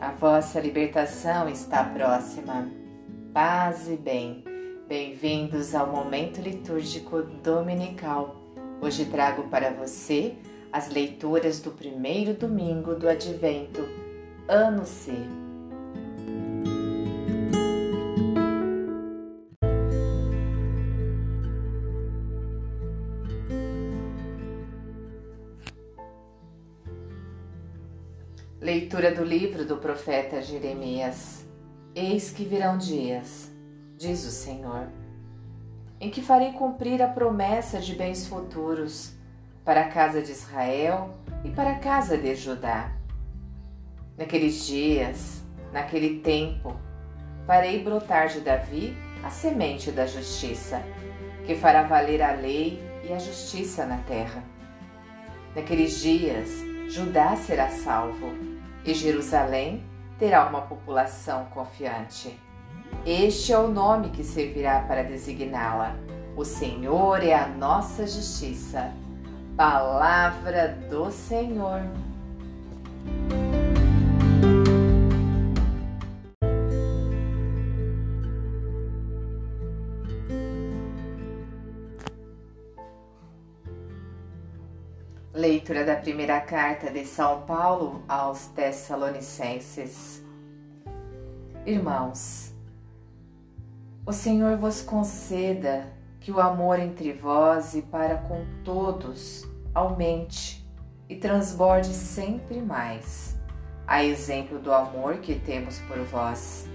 A vossa libertação está próxima. Paz e bem. Bem-vindos ao momento litúrgico dominical. Hoje trago para você as leituras do primeiro domingo do Advento, Ano C. Leitura do livro do profeta Jeremias. Eis que virão dias, diz o Senhor, em que farei cumprir a promessa de bens futuros para a casa de Israel e para a casa de Judá. Naqueles dias, naquele tempo, farei brotar de Davi a semente da justiça, que fará valer a lei e a justiça na terra. Naqueles dias, Judá será salvo e Jerusalém terá uma população confiante. Este é o nome que servirá para designá-la. O Senhor é a nossa justiça. Palavra do Senhor. Leitura da primeira carta de São Paulo aos Tessalonicenses. Irmãos, o Senhor vos conceda que o amor entre vós e para com todos aumente e transborde sempre mais, a exemplo do amor que temos por vós.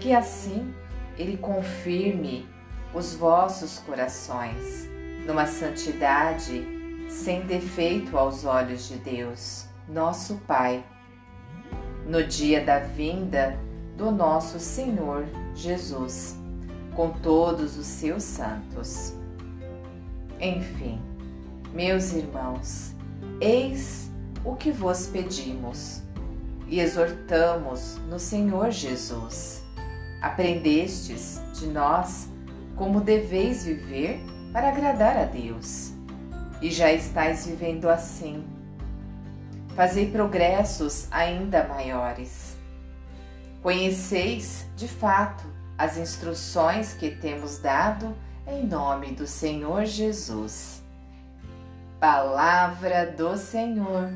Que assim Ele confirme os vossos corações numa santidade sem defeito aos olhos de Deus, nosso Pai, no dia da vinda do nosso Senhor Jesus, com todos os seus santos. Enfim, meus irmãos, eis o que vos pedimos e exortamos no Senhor Jesus. Aprendestes de nós como deveis viver para agradar a Deus e já estáis vivendo assim. Fazei progressos ainda maiores. Conheceis, de fato, as instruções que temos dado em nome do Senhor Jesus. Palavra do Senhor.